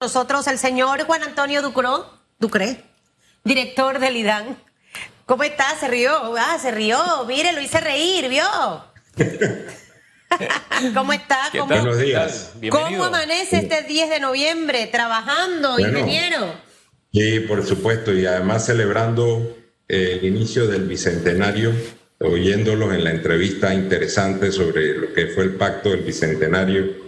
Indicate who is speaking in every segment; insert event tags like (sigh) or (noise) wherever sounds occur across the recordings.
Speaker 1: nosotros el señor Juan Antonio Ducro, Ducre, director del IDAN. ¿Cómo está? Se rió, ah, se rió, mire, lo hice reír, ¿vio? (laughs) ¿Cómo está? ¿Cómo,
Speaker 2: Buenos días.
Speaker 1: ¿Cómo amanece este 10 de noviembre trabajando, ingeniero?
Speaker 2: Sí, por supuesto, y además celebrando el inicio del bicentenario, oyéndolos en la entrevista interesante sobre lo que fue el pacto del bicentenario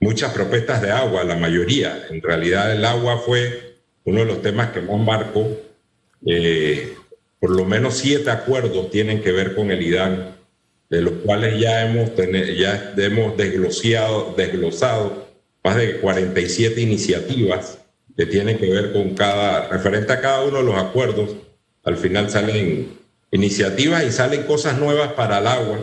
Speaker 2: muchas propuestas de agua, la mayoría. En realidad el agua fue uno de los temas que más marcó. Eh, por lo menos siete acuerdos tienen que ver con el IDAN, de los cuales ya hemos, ya hemos desglosado, desglosado más de 47 iniciativas que tienen que ver con cada, referente a cada uno de los acuerdos. Al final salen iniciativas y salen cosas nuevas para el agua,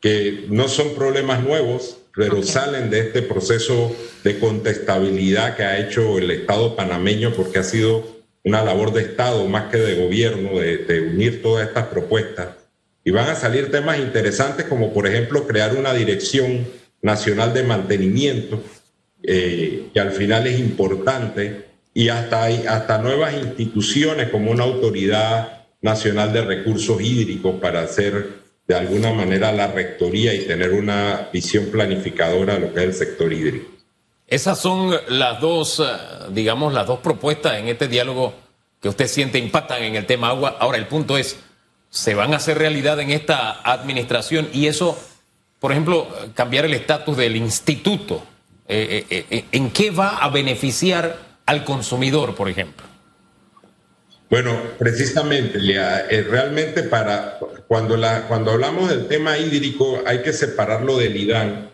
Speaker 2: que no son problemas nuevos, pero salen de este proceso de contestabilidad que ha hecho el Estado panameño porque ha sido una labor de Estado más que de gobierno, de, unir todas estas propuestas. Y van a salir temas interesantes como por ejemplo crear una dirección nacional de mantenimiento, eh, que al final es importante, y hasta, hasta nuevas instituciones como una autoridad nacional de recursos hídricos para hacer de alguna manera la rectoría y tener una visión planificadora de lo que es el sector hídrico.
Speaker 3: Esas son las dos, eh, digamos, las dos propuestas en este diálogo que usted siente impactan en el tema agua. Ahora, el punto es, ¿se van a hacer realidad en esta administración? Y eso, por ejemplo, cambiar el estatus del instituto, eh, eh, ¿en qué va a beneficiar al consumidor, por ejemplo?
Speaker 2: Bueno, precisamente, eh, realmente para cuando, la, cuando hablamos del tema hídrico hay que separarlo del IDAN,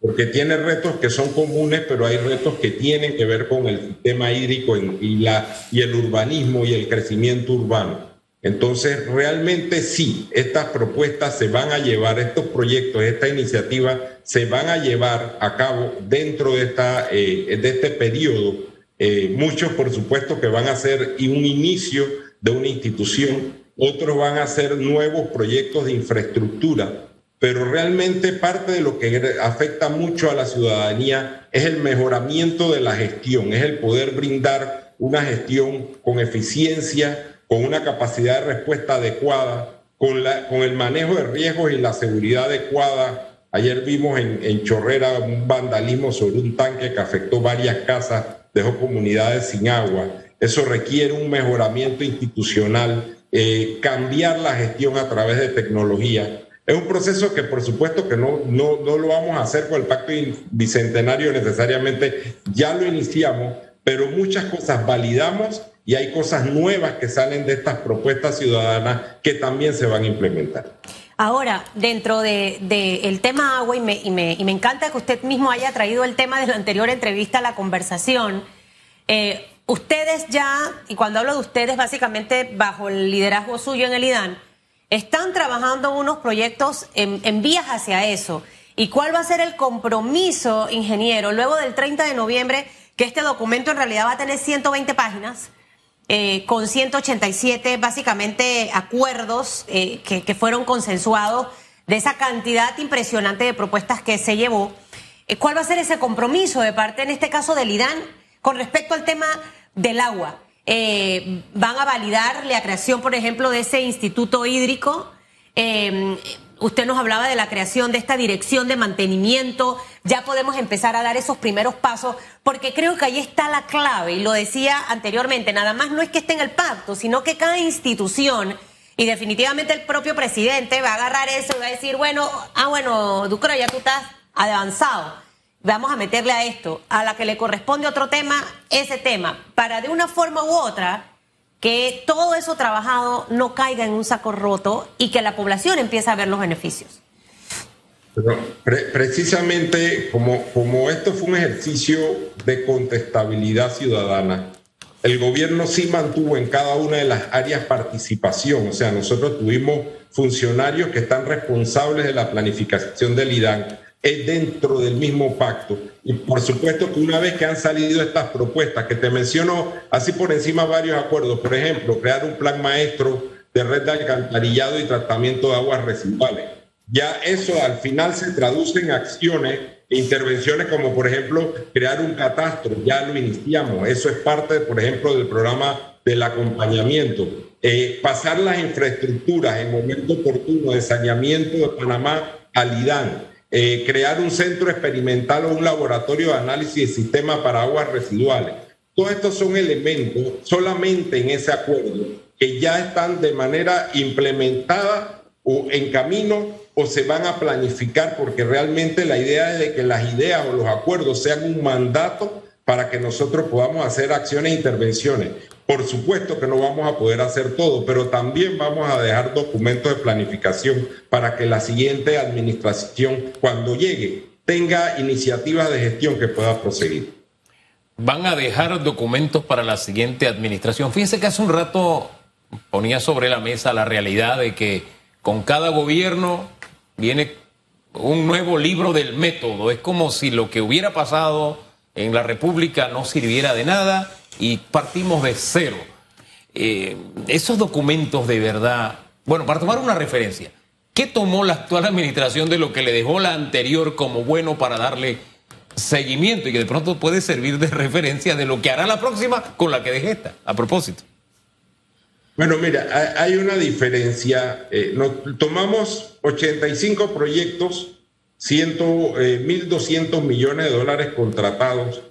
Speaker 2: porque tiene retos que son comunes, pero hay retos que tienen que ver con el sistema hídrico y, la, y el urbanismo y el crecimiento urbano. Entonces, realmente sí, estas propuestas se van a llevar, estos proyectos, esta iniciativa se van a llevar a cabo dentro de, esta, eh, de este periodo eh, muchos, por supuesto, que van a ser un inicio de una institución, otros van a ser nuevos proyectos de infraestructura, pero realmente parte de lo que afecta mucho a la ciudadanía es el mejoramiento de la gestión, es el poder brindar una gestión con eficiencia, con una capacidad de respuesta adecuada, con, la, con el manejo de riesgos y la seguridad adecuada. Ayer vimos en, en Chorrera un vandalismo sobre un tanque que afectó varias casas dejó comunidades sin agua. Eso requiere un mejoramiento institucional, eh, cambiar la gestión a través de tecnología. Es un proceso que por supuesto que no, no, no lo vamos a hacer con el pacto bicentenario necesariamente, ya lo iniciamos, pero muchas cosas validamos y hay cosas nuevas que salen de estas propuestas ciudadanas que también se van a implementar.
Speaker 1: Ahora, dentro del de, el tema agua, y me, y, me, y me, encanta que usted mismo haya traído el tema de la anterior entrevista a la conversación, eh, ustedes ya, y cuando hablo de ustedes, básicamente bajo el liderazgo suyo en el IDAN, están trabajando unos proyectos en, en vías hacia eso. ¿Y cuál va a ser el compromiso, ingeniero, luego del 30 de noviembre, que este documento en realidad va a tener 120 páginas? Eh, con 187 básicamente acuerdos eh, que, fueron consensuados de esa cantidad impresionante de propuestas que se llevó. Eh, ¿Cuál va a ser ese compromiso de parte, en este caso del IDAN, con respecto al tema del agua? Eh, ¿Van a validar la creación, por ejemplo, de ese instituto hídrico? Usted nos hablaba de la creación de esta dirección de mantenimiento. Ya podemos empezar a dar esos primeros pasos, porque creo que ahí está la clave. Y lo decía anteriormente, nada más no es que esté en el pacto, sino que cada institución, y definitivamente el propio presidente va a agarrar eso y va a decir, bueno, ah, bueno, Ducro, ya tú estás avanzado. Vamos a meterle a esto, a la que le corresponde otro tema, ese tema, para de una forma u otra que todo eso trabajado no caiga en un saco roto y que la población empiece a ver los beneficios.
Speaker 2: precisamente como, como esto fue un ejercicio de contestabilidad ciudadana, el gobierno sí mantuvo en cada una de las áreas participación, o sea, nosotros tuvimos funcionarios que están responsables de la planificación del IDAN, es dentro del mismo pacto. Y por supuesto que una vez que han salido estas propuestas, que te menciono así por encima varios acuerdos, por ejemplo, crear un plan maestro de red de alcantarillado y tratamiento de aguas residuales. Ya eso al final se traduce en acciones intervenciones como por ejemplo crear un catastro, ya lo iniciamos, eso es parte, por ejemplo, del programa del acompañamiento, eh, pasar las infraestructuras en momento oportuno de saneamiento de Panamá al IDAN, eh, crear un centro experimental o un laboratorio de análisis de sistemas para aguas residuales. Todos estos son elementos solamente en ese acuerdo que ya están de manera implementada o en camino o se van a planificar porque realmente la idea es de que las ideas o los acuerdos sean un mandato para que nosotros podamos hacer acciones e intervenciones. Por supuesto que no vamos a poder hacer todo, pero también vamos a dejar documentos de planificación para que la siguiente administración, cuando llegue, tenga iniciativas de gestión que pueda proseguir.
Speaker 3: Van a dejar documentos para la siguiente administración. Fíjense que hace un rato ponía sobre la mesa la realidad de que con cada gobierno viene un nuevo libro del método. Es como si lo que hubiera pasado en la República no sirviera de nada y partimos de cero. Eh, esos documentos de verdad, bueno, para tomar una referencia, ¿qué tomó la actual administración de lo que le dejó la anterior como bueno para darle seguimiento y que de pronto puede servir de referencia de lo que hará la próxima con la que deje esta, a propósito?
Speaker 2: Bueno, mira, hay una diferencia. Eh, tomamos 85 proyectos, 1.200 eh, millones de dólares contratados.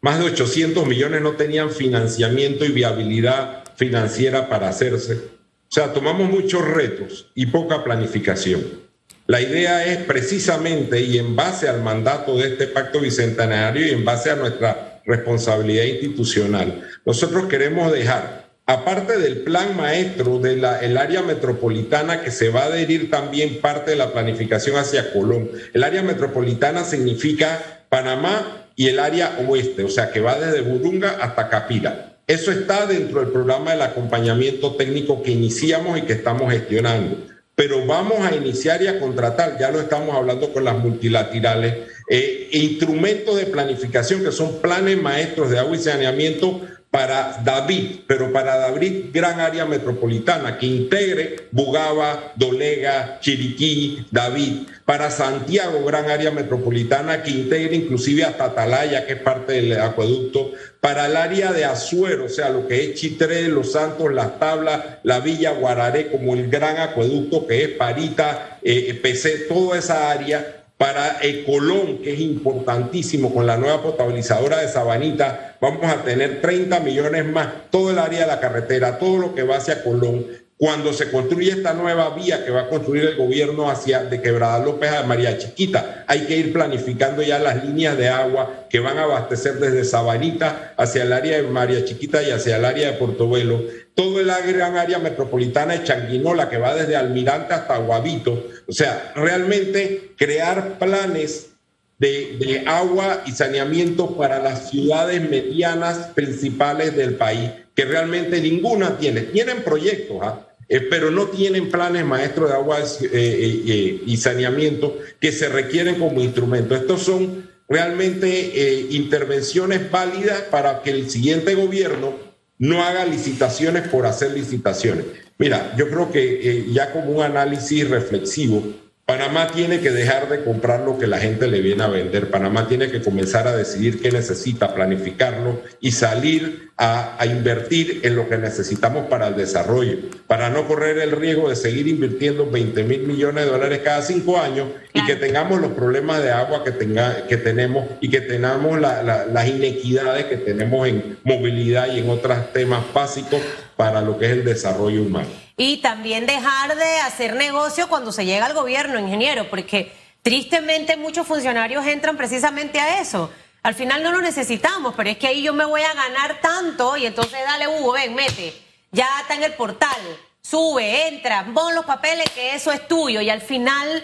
Speaker 2: Más de 800 millones no tenían financiamiento y viabilidad financiera para hacerse. O sea, tomamos muchos retos y poca planificación. La idea es precisamente, y en base al mandato de este pacto bicentenario y en base a nuestra responsabilidad institucional, nosotros queremos dejar aparte del plan maestro del área metropolitana que se va a adherir también parte de la planificación hacia Colón. El área metropolitana significa Panamá y el área oeste, o sea que va desde Burunga hasta Capira. Eso está dentro del programa del acompañamiento técnico que iniciamos y que estamos gestionando. Pero vamos a iniciar y a contratar, ya lo estamos hablando con las multilaterales, eh, instrumentos de planificación que son planes maestros de agua y saneamiento para David, pero para David, gran área metropolitana que integre Bugaba, Dolega, Chiriquí, David. Para Santiago, gran área metropolitana que integre inclusive hasta Atalaya, que es parte del acueducto. Para el área de Azuero, o sea, lo que es Chitré, Los Santos, Las Tablas, la Villa Guararé, como el gran acueducto que es Parita, eh, PC, toda esa área para el Colón, que es importantísimo, con la nueva potabilizadora de Sabanita, vamos a tener 30 millones más, todo el área de la carretera, todo lo que va hacia Colón. Cuando se construye esta nueva vía que va a construir el gobierno hacia de Quebrada López a María Chiquita, hay que ir planificando ya las líneas de agua que van a abastecer desde Sabanita hacia el área de María Chiquita y hacia el área de Portobelo todo el gran área metropolitana de Changuinola, que va desde Almirante hasta Guavito. O sea, realmente crear planes de, agua y saneamiento para las ciudades medianas principales del país, que realmente ninguna tiene. Tienen proyectos, ¿ah? eh, pero no tienen planes maestros de agua eh, eh, y saneamiento que se requieren como instrumento. Estos son realmente intervenciones válidas para que el siguiente gobierno no haga licitaciones por hacer licitaciones. Mira, yo creo que eh, ya como un análisis reflexivo, Panamá tiene que dejar de comprar lo que la gente le viene a vender. Panamá tiene que comenzar a decidir qué necesita, planificarlo y salir a, invertir en lo que necesitamos para el desarrollo, para no correr el riesgo de seguir invirtiendo 20 mil millones de dólares cada cinco años y que tengamos los problemas de agua que, tenga, que tenemos y que tengamos las inequidades que tenemos en movilidad y en otros temas básicos para lo que es el desarrollo humano.
Speaker 1: Y también dejar de hacer negocio cuando se llega al gobierno, ingeniero, porque tristemente muchos funcionarios entran precisamente a eso. Al final no lo necesitamos, pero es que ahí yo me voy a ganar tanto y entonces dale Hugo, ven, mete, ya está en el portal, sube, entra, pon los papeles que eso es tuyo. Y al final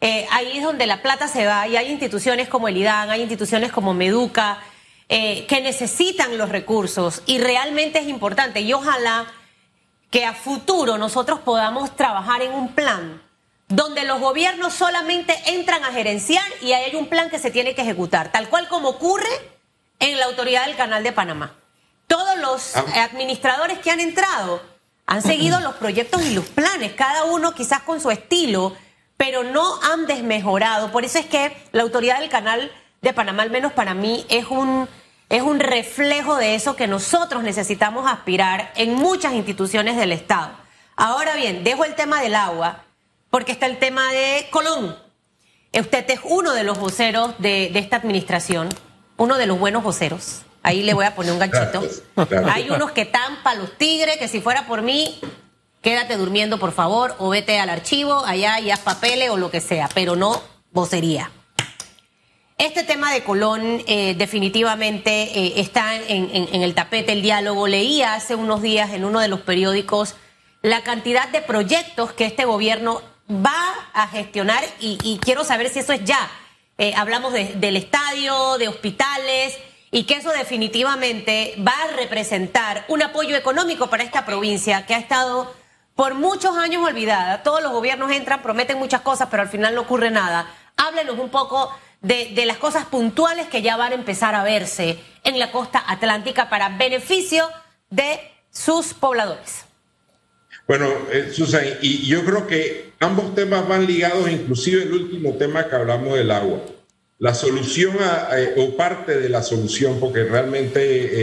Speaker 1: eh, ahí es donde la plata se va. Y hay instituciones como el IDAN, hay instituciones como Meduca eh, que necesitan los recursos. Y realmente es importante. Y ojalá que a futuro nosotros podamos trabajar en un plan donde los gobiernos solamente entran a gerenciar y hay un plan que se tiene que ejecutar, tal cual como ocurre en la autoridad del Canal de Panamá. Todos los ah. administradores que han entrado han seguido los proyectos y los planes, cada uno quizás con su estilo, pero no han desmejorado. Por eso es que la autoridad del canal de Panamá, al menos para mí, es un, es un reflejo de eso que nosotros necesitamos aspirar en muchas instituciones del Estado. Ahora bien, dejo el tema del agua, porque está el tema de Colón. Usted es uno de los voceros de, esta administración, uno de los buenos voceros. Ahí le voy a poner un ganchito. Hay unos que para los tigres, que si fuera por mí, quédate durmiendo, por favor, o vete al archivo, allá y haz papeles o lo que sea, pero no vocería. Este tema de Colón eh, definitivamente eh, está en, el tapete, el diálogo. Leía hace unos días en uno de los periódicos la cantidad de proyectos que este gobierno va a gestionar y, quiero saber si eso es ya. Eh, hablamos del estadio, de hospitales y que eso definitivamente va a representar un apoyo económico para esta provincia que ha estado por muchos años olvidada. Todos los gobiernos entran, prometen muchas cosas, pero al final no ocurre nada. Háblenos un poco de, las cosas puntuales que ya van a empezar a verse en la costa atlántica para beneficio de sus pobladores.
Speaker 2: Bueno, eh, Susan, y yo creo que ambos temas van ligados, inclusive el último tema que hablamos del agua. La solución o parte de la solución, porque realmente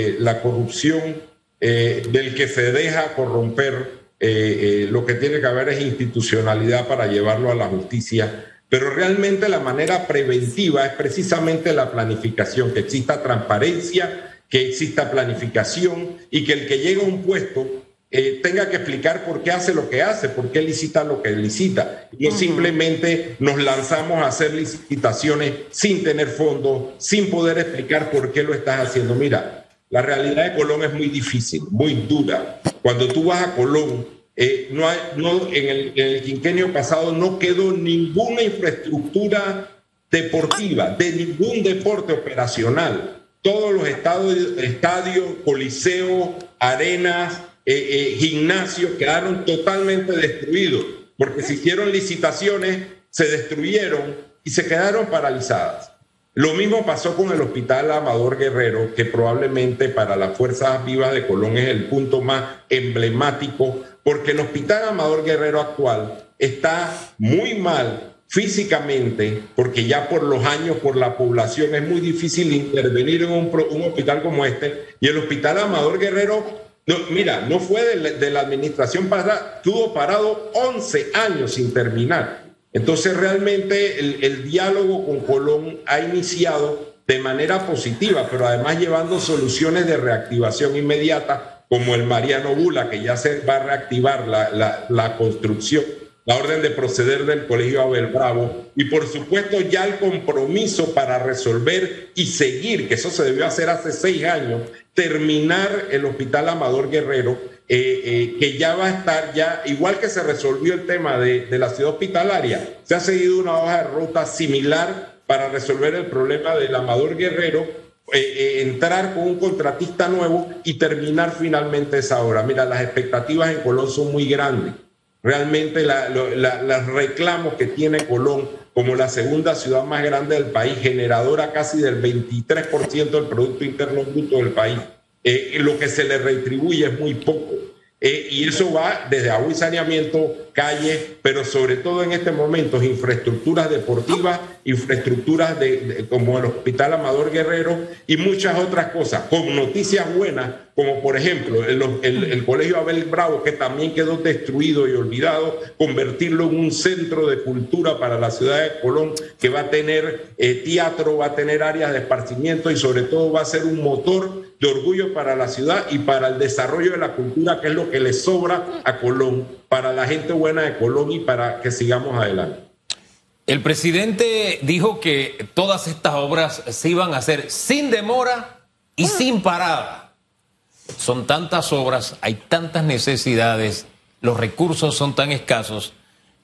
Speaker 2: eh, la corrupción eh, del que se deja corromper, lo que tiene que haber es institucionalidad para llevarlo a la justicia pero realmente la manera preventiva es precisamente la planificación, que exista transparencia, que exista planificación y que el que llega a un puesto eh, tenga que explicar por qué hace lo que hace, por qué licita lo que licita. Y no simplemente nos lanzamos a hacer licitaciones sin tener fondos, sin poder explicar por qué lo estás haciendo. Mira, la realidad de Colón es muy difícil, muy dura. Cuando tú vas a Colón, eh, no hay, no, en, el, quinquenio pasado no quedó ninguna infraestructura deportiva, de ningún deporte operacional. Todos los estadios, estadios coliseos, arenas, eh, eh, gimnasios quedaron totalmente destruidos, porque se hicieron licitaciones, se destruyeron y se quedaron paralizadas. Lo mismo pasó con el Hospital Amador Guerrero, que probablemente para las Fuerzas Vivas de Colón es el punto más emblemático porque el Hospital Amador Guerrero actual está muy mal físicamente, porque ya por los años, por la población, es muy difícil intervenir en un, hospital como este. Y el Hospital Amador Guerrero, mira, no fue de la, administración pasada, estuvo parado 11 años sin terminar. Entonces realmente el, diálogo con Colón ha iniciado de manera positiva, pero además llevando soluciones de reactivación inmediata como el Mariano Bula, que ya se va a reactivar la, construcción, la orden de proceder del Colegio Abel Bravo, y por supuesto ya el compromiso para resolver y seguir, que eso se debió hacer hace seis años, terminar el Hospital Amador Guerrero, eh, eh, que ya va a estar ya, igual que se resolvió el tema de, la ciudad hospitalaria, se ha seguido una hoja de ruta similar para resolver el problema del Amador Guerrero eh, entrar con un contratista nuevo y terminar finalmente esa obra. Mira, las expectativas en Colón son muy grandes. Realmente los reclamos que tiene Colón como la segunda ciudad más grande del país, generadora casi del 23% del Producto Interno Bruto del país, eh, lo que se le retribuye es muy poco. y eso va desde agua y saneamiento, calles, pero sobre todo en este momento infraestructuras deportivas infraestructuras de, como el Hospital Amador Guerrero y muchas otras cosas, con noticias buenas, como por ejemplo el, el, Colegio Abel Bravo, que también quedó destruido y olvidado, convertirlo en un centro de cultura para la ciudad de Colón, que va a tener eh, teatro, va a tener áreas de esparcimiento y sobre todo va a ser un motor de orgullo para la ciudad y para el desarrollo de la cultura, que es lo que le sobra a Colón, para la gente buena de Colón y para que sigamos adelante.
Speaker 3: El presidente dijo que todas estas obras se iban a hacer sin demora y ah. sin parada. Son tantas obras, hay tantas necesidades, los recursos son tan escasos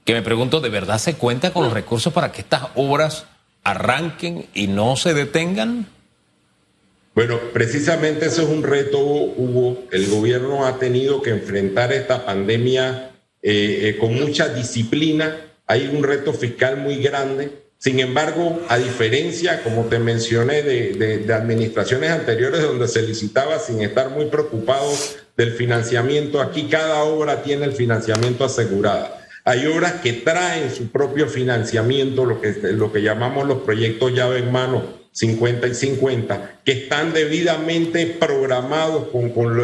Speaker 3: que me pregunto, ¿de verdad se cuenta con los recursos para que estas obras arranquen y no se detengan?
Speaker 2: Bueno, precisamente eso es un reto, Hugo. El gobierno ha tenido que enfrentar esta pandemia eh, eh, con mucha disciplina hay un reto fiscal muy grande. Sin embargo, a diferencia, como te mencioné, de, administraciones anteriores donde se licitaba sin estar muy preocupados del financiamiento, aquí cada obra tiene el financiamiento asegurado. Hay obras que traen su propio financiamiento, lo que, lo que llamamos los proyectos llave en mano, 50 y 50, que están debidamente programados con, con,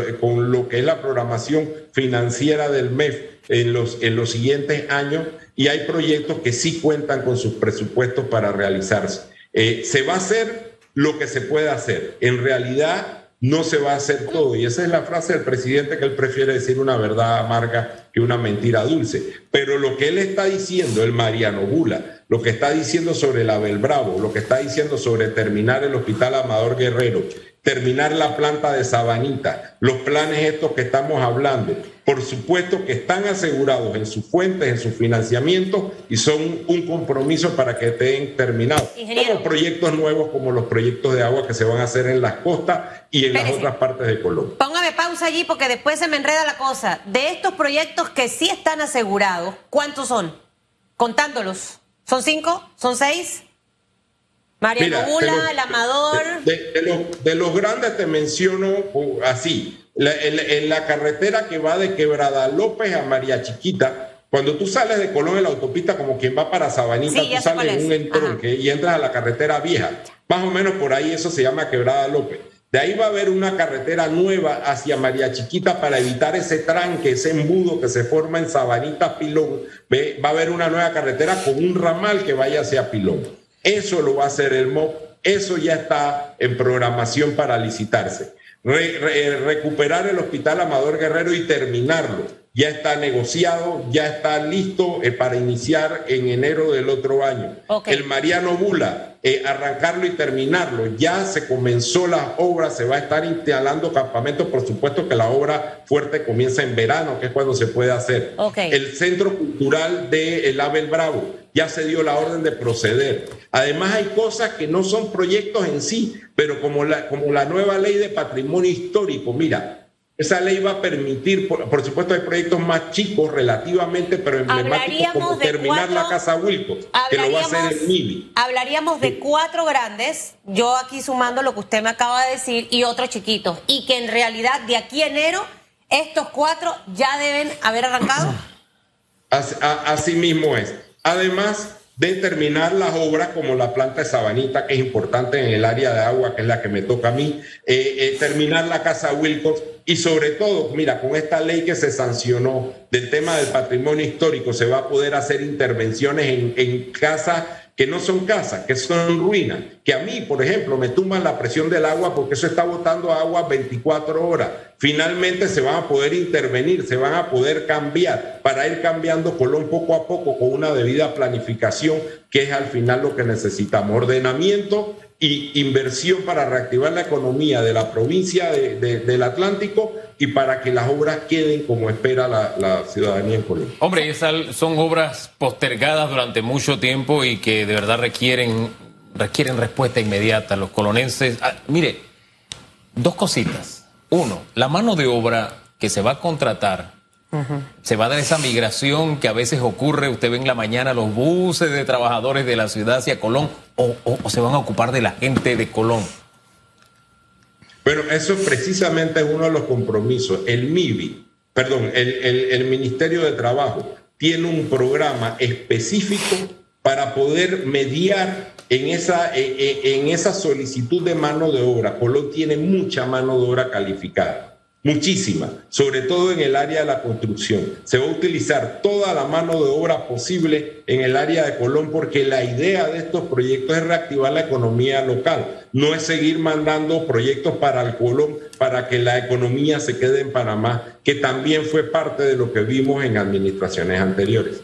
Speaker 2: lo, que es la programación financiera del MEF en los, en los siguientes años y hay proyectos que sí cuentan con sus presupuestos para realizarse. Eh, se va a hacer lo que se puede hacer. En realidad no se va a hacer todo. Y esa es la frase del presidente que él prefiere decir una verdad amarga que una mentira dulce. Pero lo que él está diciendo, el Mariano Bula, lo que está diciendo sobre el Abel Bravo, lo que está diciendo sobre terminar el Hospital Amador Guerrero, terminar la planta de Sabanita, los planes estos que estamos hablando, por supuesto que están asegurados en sus fuentes, en su financiamiento y son un compromiso para que estén terminados. Como proyectos nuevos como los proyectos de agua que se van a hacer en las costas y en las otras partes de Colombia.
Speaker 1: Póngame pausa allí porque después se me enreda la cosa. De estos proyectos que sí están asegurados, ¿cuántos son? Contándolos. ¿Son cinco? ¿Son seis? Mariano Bula, el Amador.
Speaker 2: De, los, grandes te menciono uh, así. en, la carretera que va de Quebrada López a María Chiquita, cuando tú sales de Colón en la autopista como quien va para Sabanita, tú sales en un entronque y entras a la carretera vieja. Más o menos por ahí eso se llama Quebrada López. De ahí va a haber una carretera nueva hacia María Chiquita para evitar ese tranque, ese embudo que se forma en Sabanita Pilón. Va a haber una nueva carretera con un ramal que vaya hacia Pilón. Eso lo va a hacer el MOP, eso ya está en programación para licitarse. recuperar el Hospital Amador Guerrero y terminarlo. Ya está negociado, ya está listo eh, para iniciar en enero del otro año. El Mariano Bula, eh, arrancarlo y terminarlo. Ya se comenzó la obra, se va a estar instalando campamentos. Por supuesto que la obra fuerte comienza en verano, que es cuando se puede hacer. El Centro Cultural de El Abel Bravo ya se dio la orden de proceder. Además hay cosas que no son proyectos en sí, pero como la, como la nueva ley de patrimonio histórico, mira, esa ley va a permitir, por, supuesto hay proyectos más chicos relativamente, pero emblemáticos como terminar la Casa Wilco, que lo va a hacer el MIBI.
Speaker 1: Hablaríamos de cuatro grandes, yo aquí sumando lo que usted me acaba de decir, y otros chiquitos, y que en realidad de aquí a enero estos cuatro ya deben haber arrancado.
Speaker 2: así mismo es. Además de terminar las obras como la planta de Sabanita, que es importante en el área de agua, que es la que me toca a mí, eh, eh, terminar la casa Wilcox y sobre todo, mira, con esta ley que se sancionó del tema del patrimonio histórico, se va a poder hacer intervenciones en, en que no son casas, que son ruinas, que a mí, por ejemplo, me tumban la presión del agua porque eso está botando agua 24 horas. Finalmente se van a poder intervenir, se van a poder cambiar para ir cambiando Colón poco a poco con una debida planificación, que es al final lo que necesitamos. Ordenamiento y inversión para reactivar la economía de la provincia del Atlántico y para que las obras queden como espera la, ciudadanía en Colombia.
Speaker 3: Hombre, esas son obras postergadas durante mucho tiempo y que de verdad requieren, requieren respuesta inmediata. Los colonenses, ah, mire, dos cositas. Uno, la mano de obra que se va a contratar se va a dar esa migración que a veces ocurre, usted ve en la mañana los buses de trabajadores de la ciudad hacia Colón, o se van a ocupar de la gente de Colón.
Speaker 2: Bueno, eso precisamente es uno de los compromisos. El MIBI, perdón, el, Ministerio de Trabajo tiene un programa específico para poder mediar en esa, en esa solicitud de mano de obra. Colón tiene mucha mano de obra calificada muchísima, sobre todo en el área de la construcción. Se va a utilizar toda la mano de obra posible en el área de Colón porque la idea de estos proyectos es reactivar la economía local, no es seguir mandando proyectos para el Colón para que la economía se quede en Panamá, que también fue parte de lo que vimos en administraciones anteriores.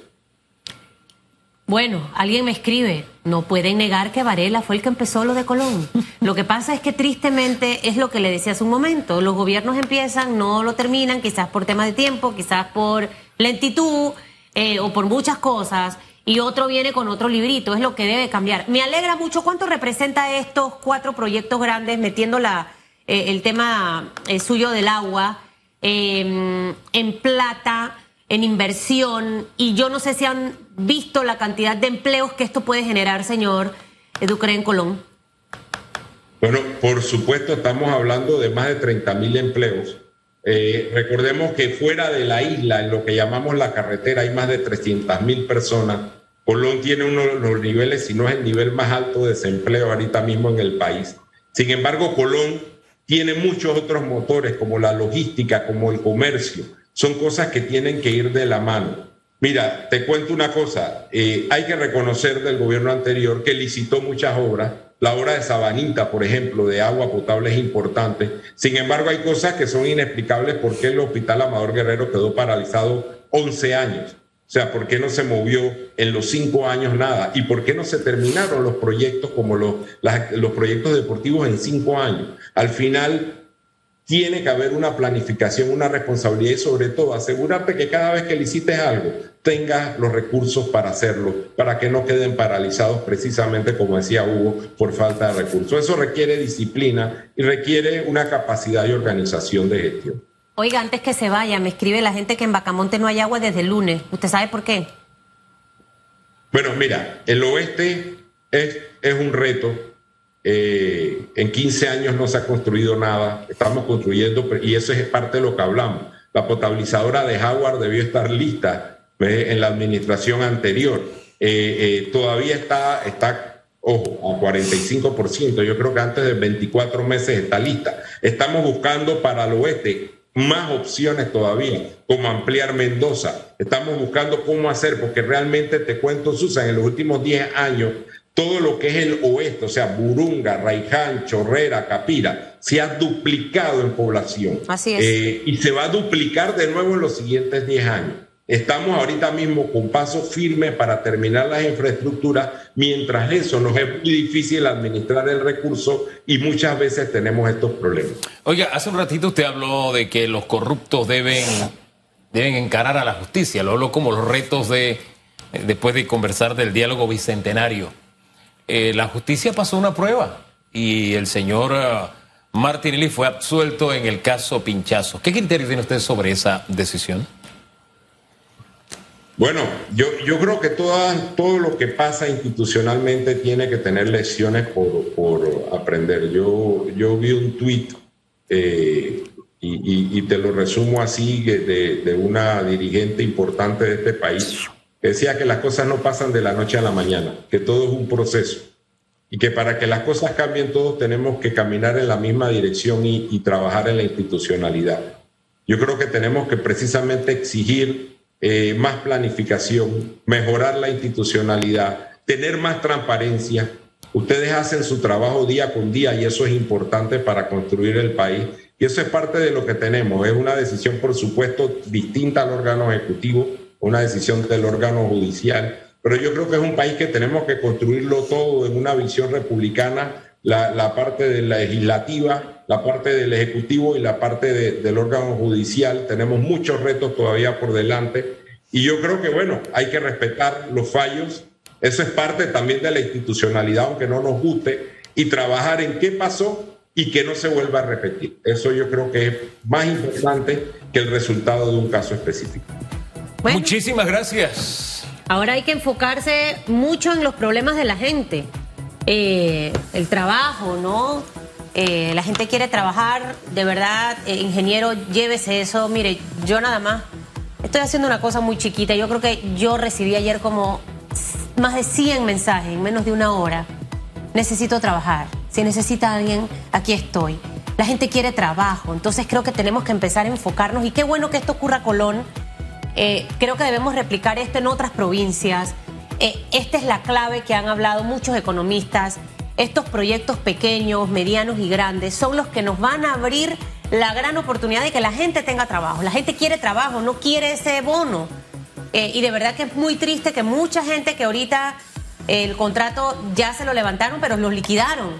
Speaker 1: Bueno, alguien me escribe, no pueden negar que Varela fue el que empezó lo de Colón. Lo que pasa es que tristemente es lo que le decía hace un momento, los gobiernos empiezan, no lo terminan, quizás por tema de tiempo, quizás por lentitud eh, o por muchas cosas, y otro viene con otro librito, es lo que debe cambiar. Me alegra mucho cuánto representa estos cuatro proyectos grandes, metiendo la, eh, el tema eh, suyo del agua en plata en inversión y yo no sé si han visto la cantidad de empleos que esto puede generar, señor Educre en Colón.
Speaker 2: Bueno, por supuesto estamos hablando de más de 30 mil empleos eh, recordemos que fuera de la isla, en lo que llamamos la carretera, hay más de 300 mil personas. Colón tiene uno de los niveles, si no es el nivel más alto de desempleo ahorita mismo en el país. Sin embargo, Colón tiene muchos otros motores, como la logística, como el comercio. Son cosas que tienen que ir de la mano. Mira, te cuento una cosa. Eh, hay que reconocer del gobierno anterior que licitó muchas obras la obra de Sabanita, por ejemplo, de agua potable es importante. Sin embargo, hay cosas que son inexplicables por qué el Hospital Amador Guerrero quedó paralizado 11 años. O sea, ¿por qué no se movió en los cinco años nada? ¿Y por qué no se terminaron los proyectos como los, los proyectos deportivos en cinco años? Al final, tiene que haber una planificación, una responsabilidad y sobre todo asegurarte que cada vez que licites algo tengas los recursos para hacerlo, para que no queden paralizados precisamente como decía Hugo por falta de recursos. Eso requiere disciplina y requiere una capacidad y organización de gestión.
Speaker 1: Oiga, antes que se vaya, me escribe la gente que en Bacamonte no hay agua desde el lunes. ¿Usted sabe por qué?
Speaker 2: Bueno, mira, el oeste es, es un reto eh, en 15 años no se ha construido nada, estamos construyendo, y eso es parte de lo que hablamos. La potabilizadora de Howard debió estar lista en la administración anterior. Eh, eh, todavía está, está, ojo, a 45%. Yo creo que antes de 24 meses está lista. Estamos buscando para el oeste más opciones todavía, como ampliar Mendoza. Estamos buscando cómo hacer, porque realmente te cuento, Susan, en los últimos 10 años todo lo que es el oeste, o sea, Burunga, Raiján, Chorrera, Capira, se ha duplicado en población.
Speaker 1: Así es.
Speaker 2: Eh, y se va a duplicar de nuevo en los siguientes 10 años. Estamos ahorita mismo con paso firme para terminar las infraestructuras, mientras eso nos es muy difícil administrar el recurso y muchas veces tenemos estos problemas.
Speaker 3: Oiga, hace un ratito usted habló de que los corruptos deben, deben encarar a la justicia, lo hablo como los retos de, después de conversar del diálogo bicentenario. Eh, la justicia pasó una prueba y el señor uh, Martinelli fue absuelto en el caso Pinchazo. ¿Qué criterio tiene usted sobre esa decisión?
Speaker 2: Bueno, yo, yo creo que todo lo que pasa institucionalmente tiene que tener lecciones por, aprender. Yo, yo vi un tuit eh, y, te lo resumo así de, de una dirigente importante de este país decía que las cosas no pasan de la noche a la mañana, que todo es un proceso y que para que las cosas cambien todos tenemos que caminar en la misma dirección y, trabajar en la institucionalidad. Yo creo que tenemos que precisamente exigir eh, más planificación, mejorar la institucionalidad, tener más transparencia. Ustedes hacen su trabajo día con día y eso es importante para construir el país. Y eso es parte de lo que tenemos. Es una decisión, por supuesto, distinta al órgano ejecutivo, una decisión del órgano judicial. Pero yo creo que es un país que tenemos que construirlo todo en una visión republicana, la, parte de la legislativa, la parte del ejecutivo y la parte del órgano judicial. Tenemos muchos retos todavía por delante. Y yo creo que, bueno, hay que respetar los fallos. Eso es parte también de la institucionalidad, aunque no nos guste, y trabajar en qué pasó y que no se vuelva a repetir. Eso yo creo que es más importante que el resultado de un caso específico.
Speaker 3: Muchísimas gracias.
Speaker 1: Ahora hay que enfocarse mucho en los problemas de la gente. Eh, el trabajo, ¿no? Eh, la gente quiere trabajar, de verdad, eh, ingeniero, llévese eso. Mire, yo nada más estoy haciendo una cosa muy chiquita. Yo creo que yo recibí ayer como más de 100 mensajes en menos de una hora. Necesito trabajar. Si necesita alguien, aquí estoy. La gente quiere trabajo, entonces creo que tenemos que empezar a enfocarnos. Y qué bueno que esto ocurra Colón eh, creo que debemos replicar esto en otras provincias. Eh, esta es la clave que han hablado muchos economistas. Estos proyectos pequeños, medianos y grandes son los que nos van a abrir la gran oportunidad de que la gente tenga trabajo. La gente quiere trabajo, no quiere ese bono. Eh, y de verdad que es muy triste que mucha gente que ahorita el contrato ya se lo levantaron, pero los liquidaron.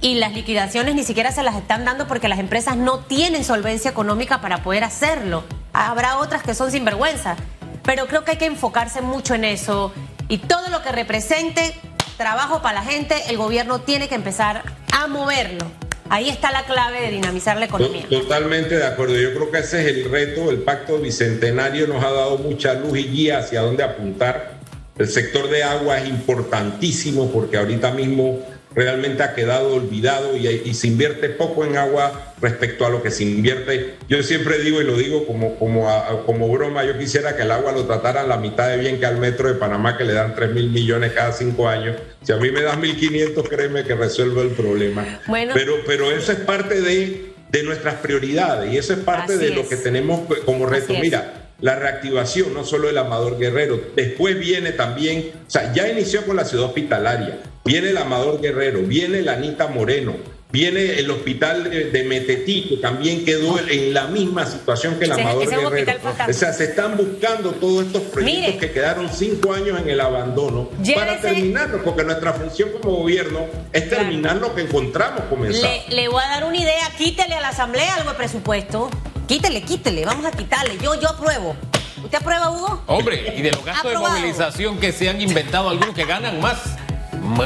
Speaker 1: Y las liquidaciones ni siquiera se las están dando porque las empresas no tienen solvencia económica para poder hacerlo. Habrá otras que son sinvergüenza, pero creo que hay que enfocarse mucho en eso y todo lo que represente trabajo para la gente, el gobierno tiene que empezar a moverlo. Ahí está la clave de dinamizar la economía.
Speaker 2: Totalmente de acuerdo. Yo creo que ese es el reto. El pacto bicentenario nos ha dado mucha luz y guía hacia dónde apuntar. El sector de agua es importantísimo porque ahorita mismo realmente ha quedado olvidado y, se invierte poco en agua respecto a lo que se invierte. Yo siempre digo y lo digo como, como, como broma, yo quisiera que el agua lo trataran la mitad de bien que al metro de Panamá, que le dan 3 mil millones cada cinco años. Si a mí me das 1.500, créeme que resuelvo el problema. Pero, pero eso es parte de, de nuestras prioridades y eso es parte de lo que tenemos como reto. Mira, la reactivación, no solo del Amador Guerrero. Después viene también, o sea, ya inició con la ciudad hospitalaria, viene el Amador Guerrero, viene la Anita Moreno, viene el hospital de, Metetí, que también quedó en la misma situación que el Amador Guerrero. O sea, se están buscando todos estos proyectos que quedaron cinco años en el abandono para terminarlo, porque nuestra función como gobierno es terminar lo que encontramos comenzar.
Speaker 1: Le, le voy a dar una idea, quítele a la Asamblea algo de presupuesto. Quítele, quítele, vamos a quitarle. Yo, yo apruebo. ¿Usted aprueba, Hugo?
Speaker 3: Hombre, y de los gastos de movilización que se han inventado algunos que ganan más.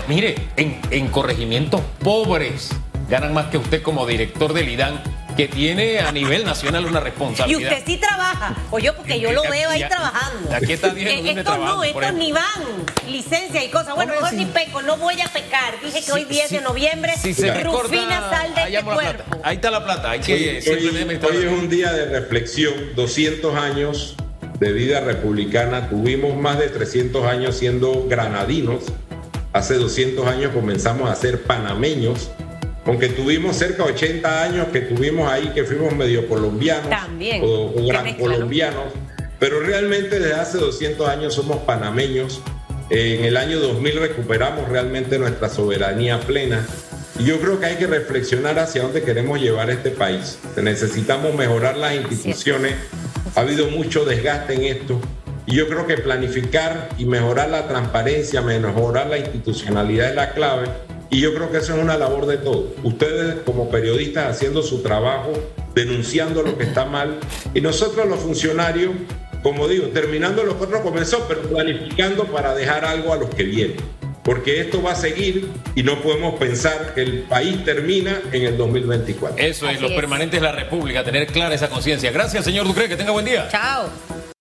Speaker 3: Mire, en, en corregimientos pobres ganan más que usted como director del IDAN que tiene a nivel nacional una responsabilidad.
Speaker 1: Y usted sí trabaja, o yo porque yo lo veo ahí trabajando.
Speaker 3: Aquí está diciendo
Speaker 1: eh, Estos no, estos ni van, licencia y cosas. Bueno, mejor ni peco, no voy a pecar. Dije que hoy 10 de noviembre,
Speaker 3: si se Rufina sal de este cuerpo. Ahí está la plata, hay que
Speaker 2: hoy, hoy es un día de reflexión, 200 años de vida republicana, tuvimos más de 300 años siendo granadinos, hace 200 años comenzamos a ser panameños, aunque tuvimos cerca de 80 años que tuvimos ahí, que fuimos medio colombianos o, gran colombianos, pero realmente desde hace 200 años somos panameños. En el año 2000 recuperamos realmente nuestra soberanía plena. Y yo creo que hay que reflexionar hacia dónde queremos llevar este país. Necesitamos mejorar las instituciones. Ha habido mucho desgaste en esto. Y yo creo que planificar y mejorar la transparencia, mejorar la institucionalidad es la clave y yo creo que eso es una labor de todos. Ustedes como periodistas haciendo su trabajo, denunciando lo que está mal, y nosotros los funcionarios, como digo, terminando lo que otro comenzó, pero planificando para dejar algo a los que vienen. Porque esto va a seguir y no podemos pensar que el país termina en el 2024.
Speaker 3: Eso es, los permanentes de la República, tener clara esa conciencia. Gracias, señor Ducre, que tenga buen día.
Speaker 1: Chao.